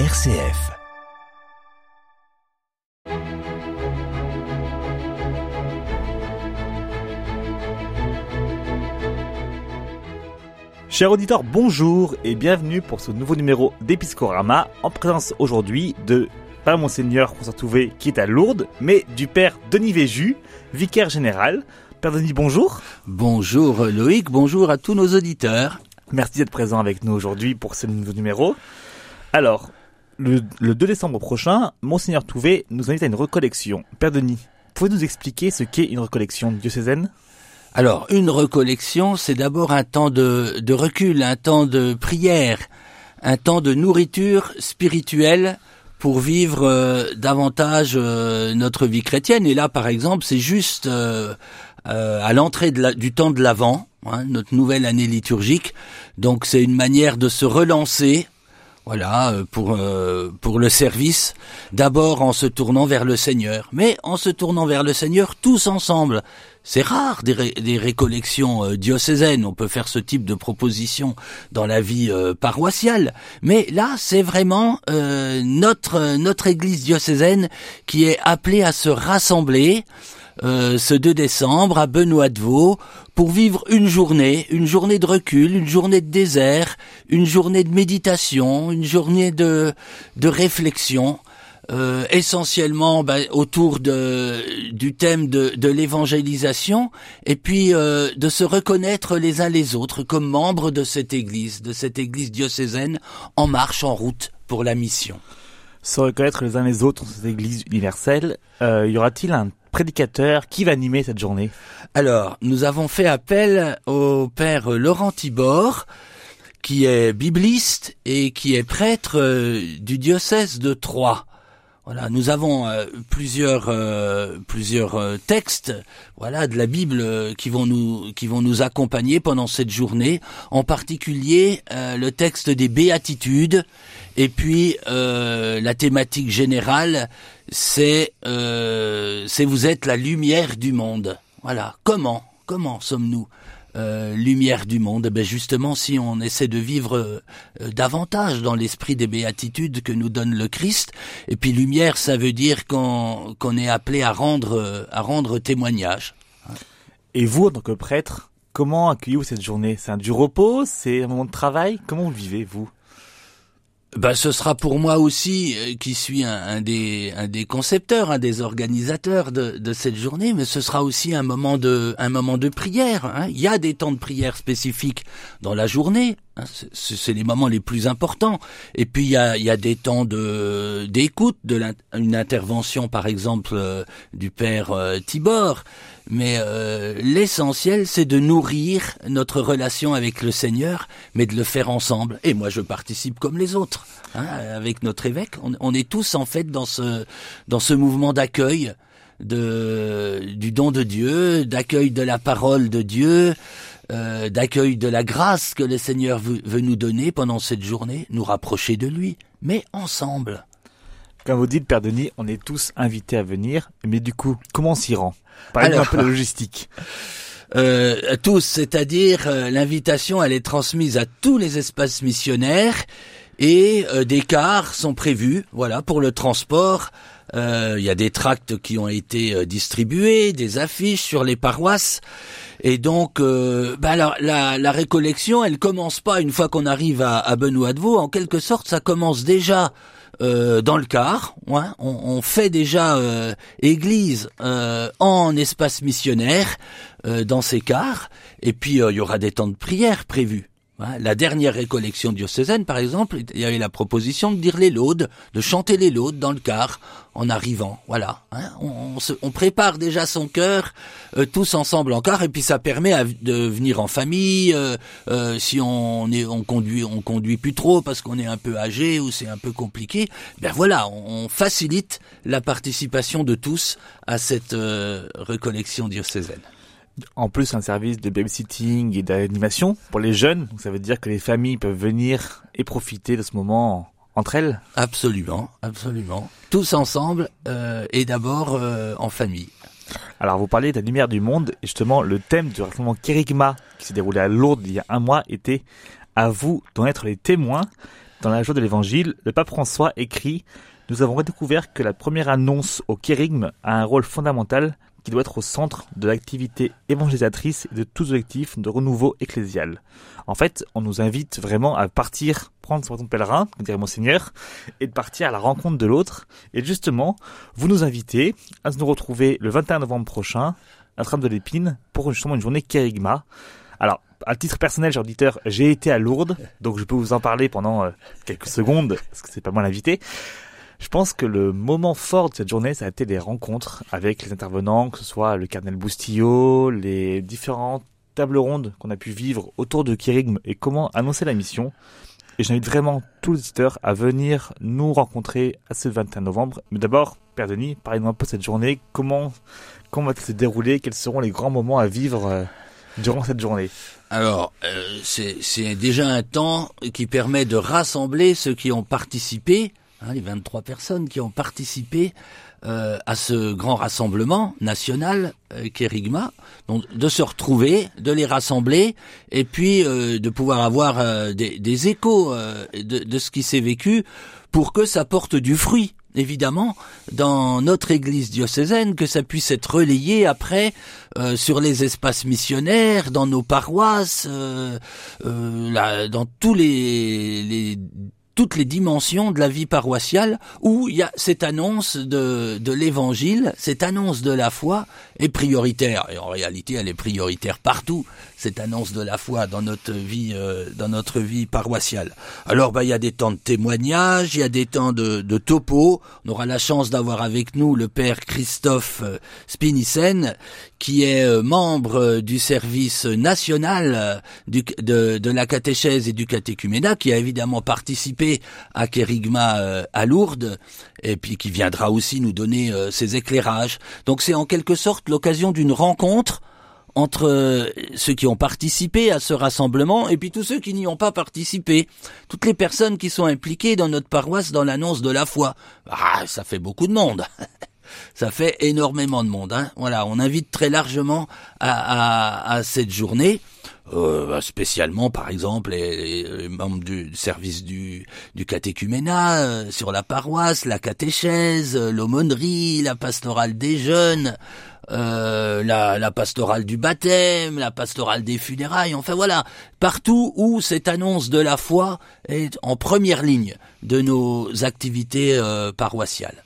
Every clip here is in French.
RCF. Chers auditeurs, bonjour et bienvenue pour ce nouveau numéro d'Episcorama en présence aujourd'hui de pas Monseigneur François Touvet qui est à Lourdes, mais du Père Denis Véju, vicaire général. Père Denis, bonjour. Bonjour Loïc, bonjour à tous nos auditeurs. Merci d'être présent avec nous aujourd'hui pour ce nouveau numéro. Alors, le, 2 décembre prochain, Monseigneur Touvet nous invite à une recollection. Père Denis, pouvez-vous nous expliquer ce qu'est une recollection diocésaine? Alors, une recollection, c'est d'abord un temps de, de, recul, un temps de prière, un temps de nourriture spirituelle pour vivre euh, davantage euh, notre vie chrétienne. Et là, par exemple, c'est juste euh, à l'entrée du temps de l'Avent, hein, notre nouvelle année liturgique. Donc, c'est une manière de se relancer voilà, euh, pour euh, pour le service, d'abord en se tournant vers le Seigneur, mais en se tournant vers le Seigneur tous ensemble. C'est rare des, récollections euh, diocésaines, on peut faire ce type de proposition dans la vie paroissiale, mais là c'est vraiment notre notre Église diocésaine qui est appelée à se rassembler euh, ce 2 décembre à Benoît de Vaux pour vivre une journée, une journée de recul, une journée de désert, une journée de méditation, une journée de, de réflexion. Euh, essentiellement bah, autour de, du thème de, de l'évangélisation et puis euh, de se reconnaître les uns les autres comme membres de cette église, de cette église diocésaine en marche, en route pour la mission. Se reconnaître les uns les autres dans cette église universelle, euh, y aura-t-il un prédicateur qui va animer cette journée? Alors, nous avons fait appel au père Laurent Tibor, qui est bibliste et qui est prêtre euh, du diocèse de Troyes. Voilà, nous avons euh, plusieurs euh, plusieurs textes, voilà, de la Bible qui vont nous qui vont nous accompagner pendant cette journée. En particulier, le texte des béatitudes et puis la thématique générale c'est euh, vous êtes la lumière du monde. Voilà. Comment comment sommes-nous euh, lumière du monde? Eh Ben justement, si on essaie de vivre euh, davantage dans l'esprit des béatitudes que nous donne le Christ, et puis lumière, ça veut dire qu'on qu'on est appelé à rendre à rendre témoignage. Et vous, en tant que prêtre, comment accueillez-vous cette journée? C'est un du repos? C'est un moment de travail? Comment vous vivez, vous? Ben, ce sera pour moi aussi, euh, qui suis un, des, concepteurs, un des organisateurs de, cette journée, mais ce sera aussi un moment de, prière. Hein. Il y a des temps de prière spécifiques dans la journée. C'est les moments les plus importants. Et puis il y a, y a des temps de d'écoute, de une intervention par exemple euh, du père euh, Tibor. Mais euh, l'essentiel, c'est de nourrir notre relation avec le Seigneur, mais de le faire ensemble. Et moi, je participe comme les autres, hein, avec notre évêque. On, est tous en fait dans ce dans ce mouvement d'accueil de du don de Dieu, d'accueil de la parole de Dieu, euh, d'accueil de la grâce que le Seigneur veut, veut nous donner pendant cette journée, nous rapprocher de lui, mais ensemble. Comme vous dites, Père Denis, on est tous invités à venir, mais du coup, comment on s'y rend? Parlez-nous un peu logistique. Euh, tous, c'est-à-dire euh, l'invitation, elle est transmise à tous les espaces missionnaires et euh, des cars sont prévus, voilà, pour le transport. Il y a des tracts qui ont été distribués, des affiches sur les paroisses. Et donc, bah, la, la, récollection, elle commence pas une fois qu'on arrive à, Benoît de Vaux. En quelque sorte, ça commence déjà euh, dans le car. on, on, fait déjà euh, église euh, en espace missionnaire dans ces cars. Et puis il y aura des temps de prière prévus. La dernière récollection diocésaine, par exemple, il y avait la proposition de dire les laudes, de chanter les laudes dans le car en arrivant. Voilà, hein. on, on, prépare déjà son cœur euh, tous ensemble en car, et puis ça permet de venir en famille. Euh, euh, si on est, on conduit, on conduit plus trop parce qu'on est un peu âgé ou c'est un peu compliqué. Ben voilà, on, facilite la participation de tous à cette récollection diocésaine. En plus, un service de babysitting et d'animation pour les jeunes. Donc ça veut dire que les familles peuvent venir et profiter de ce moment entre elles. Absolument, absolument. Tous ensemble euh, et d'abord euh, en famille. Alors vous parlez de la lumière du monde et justement le thème du rassemblement Kérigma qui s'est déroulé à Lourdes il y a un mois était à vous d'en être les témoins. Dans la joie de l'évangile, le pape François écrit Nous avons redécouvert que la première annonce au kérigme a un rôle fondamental qui doit être au centre de l'activité évangélisatrice et de tous objectifs de renouveau ecclésial. En fait, on nous invite vraiment à partir, prendre son pèlerin, comme dirait Monseigneur, et de partir à la rencontre de l'autre. Et justement, vous nous invitez à nous retrouver le 21 novembre prochain, à Trame de l'Épine, pour justement une journée kérigma. Alors, à titre personnel, auditeur, j'ai été à Lourdes, donc je peux vous en parler pendant euh, quelques secondes, parce que c'est pas moi l'invité. Je pense que le moment fort de cette journée, ça a été les rencontres avec les intervenants, que ce soit le cardinal Boustillot, les différentes tables rondes qu'on a pu vivre autour de Kérigme et comment annoncer la mission. Et j'invite vraiment tous les auditeurs à venir nous rencontrer à ce 21 novembre. Mais d'abord, Père Denis, parlez-nous un peu de cette journée. Comment, comment va-t-elle se dérouler? Quels seront les grands moments à vivre euh, durant cette journée? Alors, euh, c'est déjà un temps qui permet de rassembler ceux qui ont participé Hein, les 23 personnes qui ont participé euh, à ce grand rassemblement national euh, Kérigma, donc de se retrouver, de les rassembler, et puis euh, de pouvoir avoir euh, des, échos de, ce qui s'est vécu pour que ça porte du fruit. Évidemment, dans notre Église diocésaine, que ça puisse être relayé après sur les espaces missionnaires, dans nos paroisses, là, dans tous les toutes les dimensions de la vie paroissiale où il y a cette annonce de, de l'évangile, cette annonce de la foi est prioritaire. Et en réalité, elle est prioritaire partout, cette annonce de la foi dans notre vie, euh, dans notre vie paroissiale. Alors, bah, il y a des temps de témoignage, il y a des temps de, de topo. On aura la chance d'avoir avec nous le père Christophe euh, Spinissen, qui est euh, membre du service national du, de, de la catéchèse et du catéchuménat, qui a évidemment participé à Kérigma euh, à Lourdes, et puis qui viendra aussi nous donner euh, ses éclairages. Donc c'est en quelque sorte l'occasion d'une rencontre entre euh, ceux qui ont participé à ce rassemblement et puis tous ceux qui n'y ont pas participé. Toutes les personnes qui sont impliquées dans notre paroisse dans l'annonce de la foi. Ah, ça fait beaucoup de monde. ça fait énormément de monde. Hein. Voilà, on invite très largement à, à cette journée. Euh, bah, spécialement par exemple les, membres du service du, du catéchuménat euh, sur la paroisse, la catéchèse, euh, l'aumônerie, la pastorale des jeunes, euh, la, la pastorale du baptême, la pastorale des funérailles, enfin voilà, partout où cette annonce de la foi est en première ligne de nos activités paroissiales.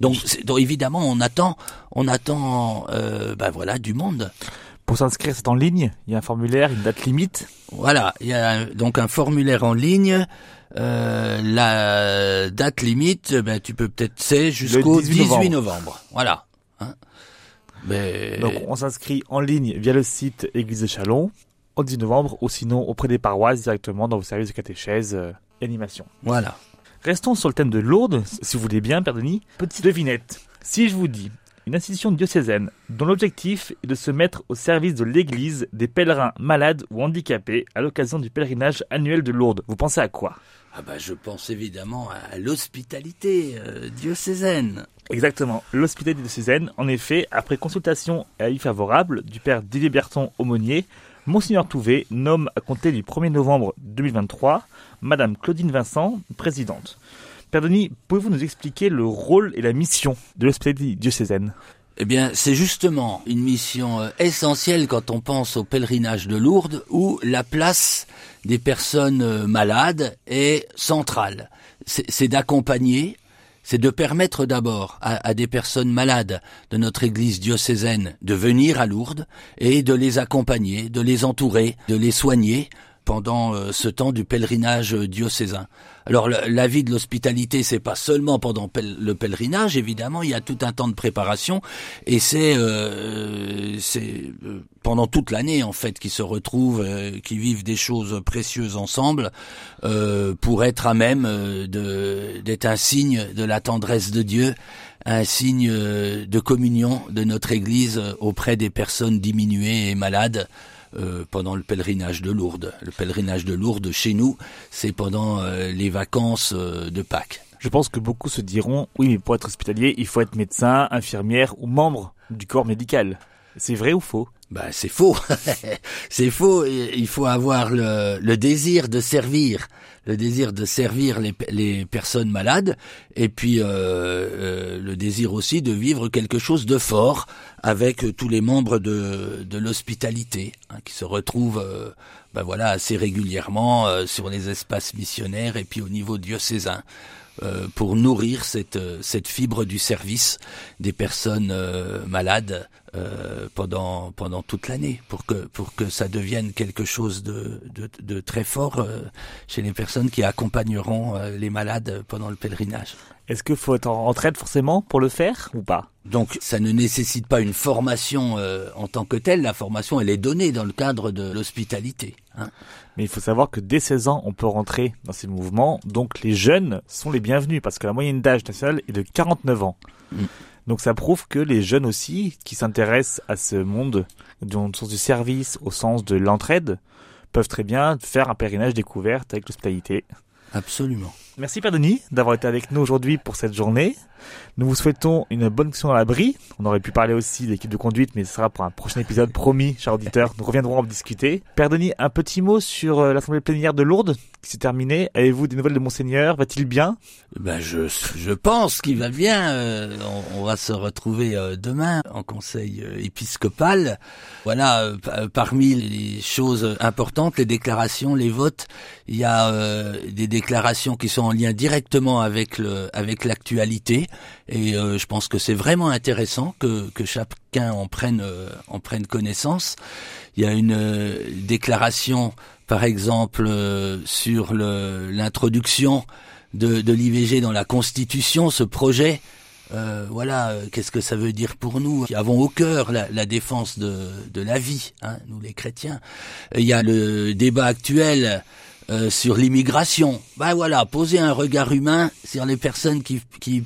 Donc, donc, évidemment, on attend, on attend, euh, ben voilà, du monde. Pour s'inscrire, c'est en ligne. Il y a un formulaire, une date limite. Voilà, il y a donc un formulaire en ligne. Euh, la date limite, ben, tu peux peut-être c'est jusqu'au 18, novembre. Voilà. Hein. Mais... Donc on s'inscrit en ligne via le site Église de Chalon au 10 novembre ou sinon auprès des paroisses directement dans vos services de catéchèse euh, et animation. Voilà. Restons sur le thème de Lourdes, si vous voulez bien, Père Denis. Petite devinette. Si je vous dis une institution diocésaine dont l'objectif est de se mettre au service de l'Église des pèlerins malades ou handicapés à l'occasion du pèlerinage annuel de Lourdes. Vous pensez à quoi? Ah bah je pense évidemment à l'hospitalité euh, diocésaine. Exactement, l'hospitalité diocésaine. En effet, après consultation et avis favorable du père Didier Berton aumônier, Monseigneur Touvet nomme à compter du 1er novembre 2023 Madame Claudine Vincent, présidente. Père Denis, pouvez-vous nous expliquer le rôle et la mission de l'hospitalité diocésaine? Eh bien, c'est justement une mission euh, essentielle quand on pense au pèlerinage de Lourdes, où la place des personnes euh, malades est centrale. C'est d'accompagner, c'est de permettre d'abord à, à, des personnes malades de notre Église diocésaine de venir à Lourdes et de les accompagner, de les entourer, de les soigner pendant euh, ce temps du pèlerinage diocésain. Alors la, vie de l'hospitalité, c'est pas seulement pendant le pèlerinage, évidemment, il y a tout un temps de préparation et c'est euh, euh, pendant toute l'année en fait qu'ils se retrouvent, qui vivent des choses précieuses ensemble pour être à même de d'être un signe de la tendresse de Dieu un signe de communion de notre Église auprès des personnes diminuées et malades. Euh, pendant le pèlerinage de Lourdes. Le pèlerinage de Lourdes chez nous, c'est pendant euh, les vacances euh, de Pâques. Je pense que beaucoup se diront, oui, mais pour être hospitalier, il faut être médecin, infirmière ou membre du corps médical. C'est vrai ou faux? Ben, c'est faux. c'est faux. Il faut avoir le, le, désir de servir, le désir de servir les, les personnes malades, et puis euh, euh, le désir aussi de vivre quelque chose de fort avec tous les membres de, de l'hospitalité hein, qui se retrouvent, euh, ben voilà, assez régulièrement euh, sur les espaces missionnaires et puis au niveau diocésain. Euh, pour nourrir cette, cette fibre du service des personnes malades euh, pendant pendant toute l'année pour que pour que ça devienne quelque chose de de, de très fort euh, chez les personnes qui accompagneront euh, les malades pendant le pèlerinage. Est-ce qu'il faut être en retraite forcément pour le faire ou pas? Donc ça ne nécessite pas une formation en tant que telle. La formation elle est donnée dans le cadre de l'hospitalité. Hein. Mais il faut savoir que dès 16 ans on peut rentrer dans ces mouvements. Donc les jeunes sont les bienvenus parce que la moyenne d'âge nationale est de 49 ans. Mm. Donc ça prouve que les jeunes aussi, qui s'intéressent à ce monde, au sens du service, au sens de l'entraide, peuvent très bien faire un pèlerinage découverte avec l'hospitalité. Absolument. Merci Père Denis d'avoir été avec nous aujourd'hui pour cette journée. Nous vous souhaitons une bonne action dans l'abri. On aurait pu parler aussi de l'équipe de conduite, mais ce sera pour un prochain épisode promis, chers auditeurs. Nous reviendrons en discuter. Père Denis, un petit mot sur euh, l'assemblée plénière de Lourdes qui s'est terminée. Avez-vous des nouvelles de Monseigneur? Va-t-il bien? Ben je je pense qu'il va bien. Euh, on, va se retrouver euh, demain en conseil épiscopal. Voilà, parmi les choses importantes, les déclarations, les votes, il y a des déclarations qui sont en lien directement avec le avec l'actualité et euh, je pense que c'est vraiment intéressant que, que chacun en prenne, euh, en prenne connaissance. Il y a une euh, déclaration, par exemple, sur l'introduction de, de l'IVG dans la Constitution, ce projet. voilà, qu'est-ce que ça veut dire pour nous? Qui avons au cœur la, la défense de, de, la vie, hein, nous les chrétiens. Il y a le débat actuel sur l'immigration. Ben voilà, poser un regard humain sur les personnes qui, qui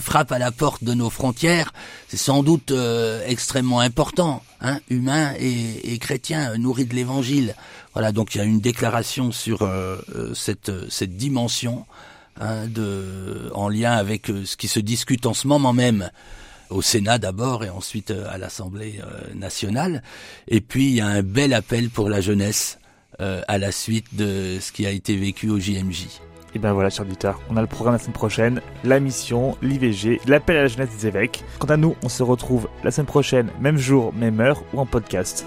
frappe à la porte de nos frontières, c'est sans doute euh, extrêmement important, hein, humain et, chrétien, nourri de l'Évangile. Voilà, donc il y a une déclaration sur euh, euh, cette, cette dimension hein, de, en lien avec ce qui se discute en ce moment même au Sénat d'abord et ensuite à l'Assemblée nationale. Et puis il y a un bel appel pour la jeunesse à la suite de ce qui a été vécu au JMJ. Et ben voilà, chers auditeurs, on a le programme la semaine prochaine, la mission, l'IVG, l'appel à la jeunesse des évêques. Quant à nous, on se retrouve la semaine prochaine, même jour, même heure ou en podcast.